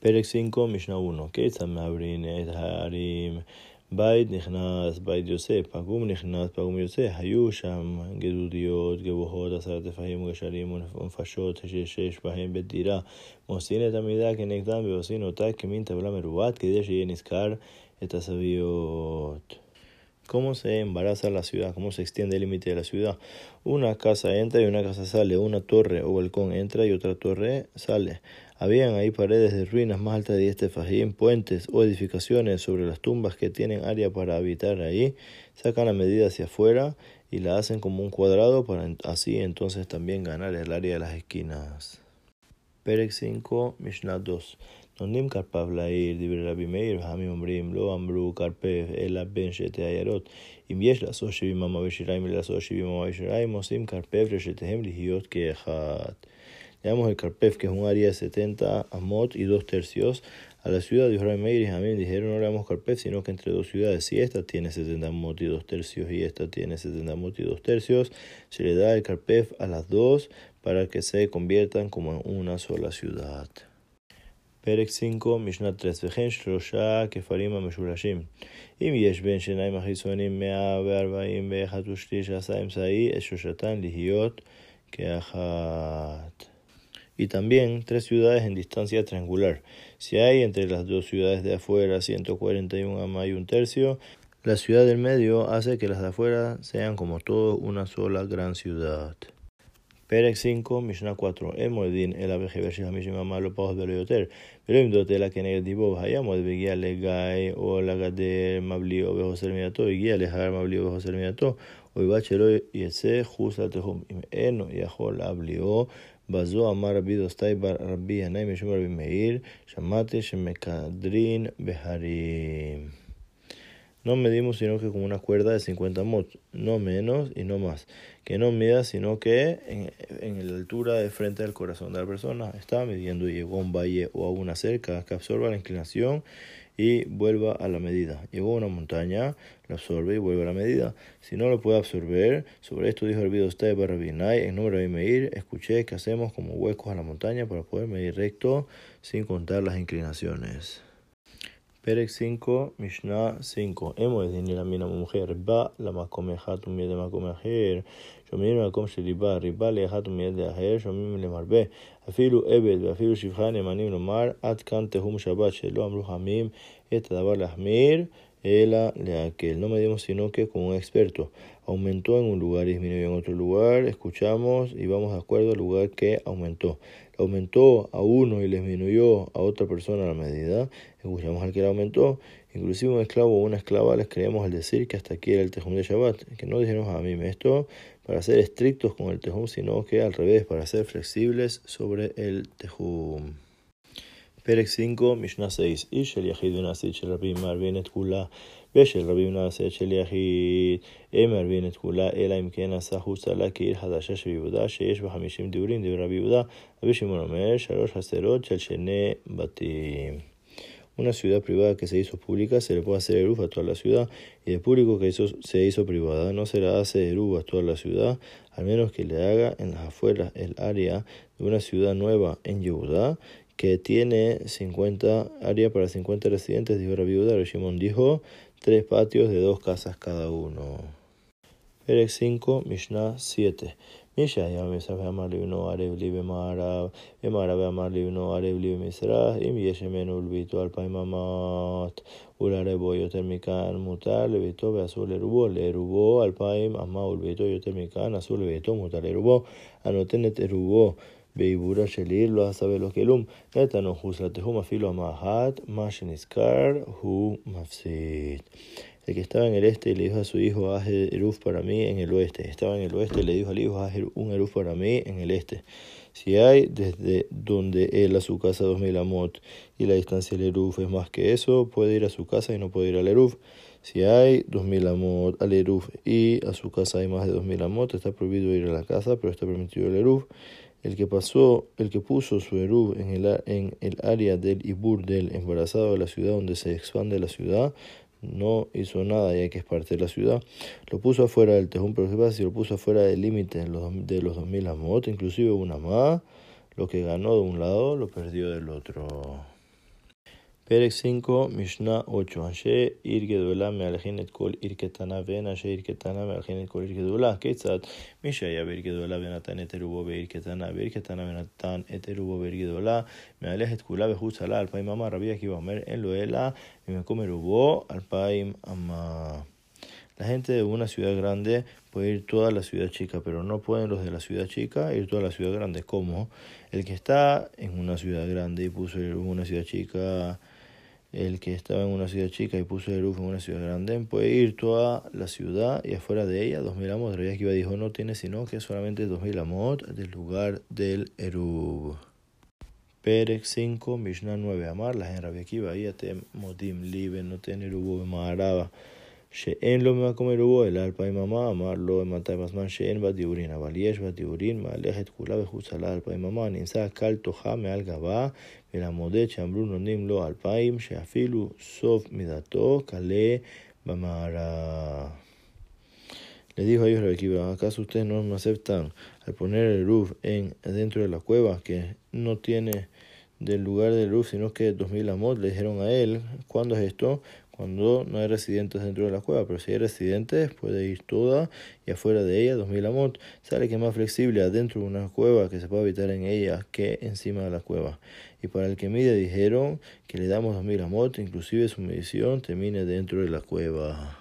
פרק 5, משנה 1. כיצד מעברין את הערים? בית נכנס, בית יוצא, פגום נכנס, פגום יוצא. היו שם גדודיות, גבוהות, עשרת טפחים, גשרים ונפשות שיש בהם בית דירה. מוסין את המידה כנגדם ועושים אותה כמין טבלה מרובעת כדי שיהיה נזכר את הזוויות. cómo se embaraza la ciudad, cómo se extiende el límite de la ciudad. Una casa entra y una casa sale, una torre o balcón entra y otra torre sale. Habían ahí paredes de ruinas más altas de este fajín, puentes o edificaciones sobre las tumbas que tienen área para habitar ahí. Sacan la medida hacia afuera y la hacen como un cuadrado para así entonces también ganar el área de las esquinas. Perek 5, Mishnah 2. נותנים כרפב לעיר, דברי רבי מאיר, והעמים אומרים, לא אמרו כרפב, אלא בין שתי עיירות. אם יש לעשות שבעים אמה ושיריים ולעשות שבעים אמה ושיריים, עושים כרפב לשתיהם להיות כאחד. Digamos el Carpef, que es un área de 70 amot y 2 tercios. A la ciudad de Israel Meir y Jamín dijeron no le damos Carpef, sino que entre dos ciudades, si esta tiene 70 amot y 2 tercios y esta tiene 70 amot y 2 tercios, se le da el Carpef a las dos para que se conviertan como en una sola ciudad. פרק 5, משנה 3, וכן שלושה כפרים המשולשים. אם יש בין שיניים החיצונים 141 ושליש עשה אמצעי, את שלושתן להיות כאחת. Y también tres ciudades en distancia triangular. Si hay entre las dos ciudades de afuera 141 ama y un tercio, la ciudad del medio hace que las de afuera sean como todo una sola gran ciudad. פרק 5, משנה 4, אין מועדין אלא בחבר של חמישים אמה לא פחות ולא יותר, ולא ימדוד אלא כנגד דיבו, והיה מועד והגיע לגיא או לגדר מבלי או בחוסר מידתו, הגיע להר מבלי או בחוסר מידתו, ובלבד שלא יצא חוץ לתחום, אם אינו יכול להבליעו, בזו אמר רבי דוסטאי בר רבי ינאי משום רבי מאיר, שמעתי שמקדרין בהרים. No medimos sino que con una cuerda de 50 mot, no menos y no más. Que no mida sino que en, en la altura de frente del corazón de la persona está midiendo y llegó a un valle o a una cerca que absorba la inclinación y vuelva a la medida. Llegó a una montaña, la absorbe y vuelve a la medida. Si no lo puede absorber, sobre esto dijo el video usted Barrabinay, en nombre de medir, escuché que hacemos como huecos a la montaña para poder medir recto sin contar las inclinaciones. פרק 5, משנה 5. אמו הדין למין המומחה ריבה למקום אחד ומיד למקום אחר. שומעים למקום של ריבה, ריבה לאחד ומיד לאחר, שומעים למרבה. אפילו עבד ואפילו שבחה נאמנים לומר, עד כאן תהום שבת, שלא אמרו חמים את הדבר להחמיר, Ela, la que no medimos sino que como un experto. Aumentó en un lugar, disminuyó en otro lugar, escuchamos y vamos de acuerdo al lugar que aumentó. Aumentó a uno y disminuyó a otra persona la medida, escuchamos al que la aumentó. Inclusive un esclavo o una esclava les creemos al decir que hasta aquí era el tejum de Shabbat, que no dijimos a mí esto para ser estrictos con el tejum, sino que al revés, para ser flexibles sobre el tejum. פרק 5, משנה 6, איש של יחיד ונעשית של רבים מערבין את כולה, ושל רבים נעשית של יחיד, אין מערבין את כולה, אלא אם כן עשה חוצה לה כעיר חדשה של יהודה, שיש בה חמישים דיבורים, דברי רבי יהודה, רבי שמעון אומר, שלוש חסרות של שני בתים. Una ciudad privada que se hizo pública se le puede hacer eruf a toda la ciudad y el público que hizo, se hizo privada no se le hace eruf a toda la ciudad, al menos que le haga en las afueras el área de una ciudad nueva en Yehudá que tiene 50 áreas para 50 residentes, dijo la viuda. Reshimon dijo, tres patios de dos casas cada uno. Perec 5, Mishnah 7. Mishaya Mesaf Amar Libno Arev Libe Marav, Emarav Amar Libno Arev Libe Misrah, Im Yeshemen Ulbito Alpaimamat, Ularebo Yotermikan Mutar, Levito Beazul Erubo, Lerubo, Alpaim Ama Ulbito Yotermikan, Azul Levito Mutar Erubo, Anotenet Erubo. לביתו מותר לרובו, הנותן את עירובו בעיבורה של עיר לא עשה ולא כלום. נתנו חוסלתהו אפילו המאחת, מה שנזכר הוא מפסיד. El que estaba en el este le dijo a su hijo, haz eruf para mí en el oeste. Estaba en el oeste le dijo al hijo, haz un eruf para mí en el este. Si hay desde donde él a su casa dos mil amot y la distancia del eruf es más que eso, puede ir a su casa y no puede ir al eruf. Si hay dos mil amot al eruf y a su casa hay más de dos mil amot, está prohibido ir a la casa, pero está permitido el eruf. El que pasó, el que puso su eruf en el, en el área del ibur del embarazado de la ciudad donde se expande la ciudad, no hizo nada ya que es parte de la ciudad. Lo puso afuera del tejón, pero ¿qué pasa si lo puso afuera del límite de los 2000 amot? Inclusive una más, lo que ganó de un lado lo perdió del otro. Perek 5, Mishnah 8. Anshe ir gedola me alejin et kol ir ketana ven, anshe ir ketana me alejin et kol ir gedola. Ketzat, Misha ya ver gedola venatan eterubo ver ketana, ver ketana venatan eterubo ver gedola, me alej et kula behut sala al paim ama, rabia kiva omer en loela, me come rubo al paim ama. La gente de una ciudad grande puede ir toda la ciudad chica, pero no pueden los de la ciudad chica ir toda la ciudad grande. ¿Cómo? El que está en una ciudad grande y puso en una ciudad chica, el que estaba en una ciudad chica y puso el roof en una ciudad grande, puede ir toda la ciudad y afuera de ella, 2000 amos. Rabbi Akiva dijo, no tiene sino que solamente 2000 amot del lugar del Erub. Perek 5, Mishnah 9, Amar, la gente Rabbi Akiva, modim libe, no tiene Erubo, Maharaba. שאין לו ממקום אירועו, אלא על פעמים אמה, אמר לו מתי בזמן שאין בה דיורין, אבל יש בה דיורין, מהלכת כולה וחוצה לה אלפיים אמה, נמצא קל תוכה מעל גבה, ולמודד שאמרו נותנים לו אלפיים, שאפילו סוף מידתו קלה במערה. Le dijo a ellos Rebequiba, ¿acaso ustedes no me aceptan al poner el roof en, dentro de la cueva que no tiene del lugar del roof, sino que dos mil amot le dijeron a él, ¿cuándo es esto? Cuando no hay residentes dentro de la cueva, pero si hay residentes puede ir toda y afuera de ella 2000 amot. Sale que es más flexible adentro de una cueva que se puede habitar en ella que encima de la cueva. Y para el que mide dijeron que le damos 2000 amot, inclusive su medición termine dentro de la cueva.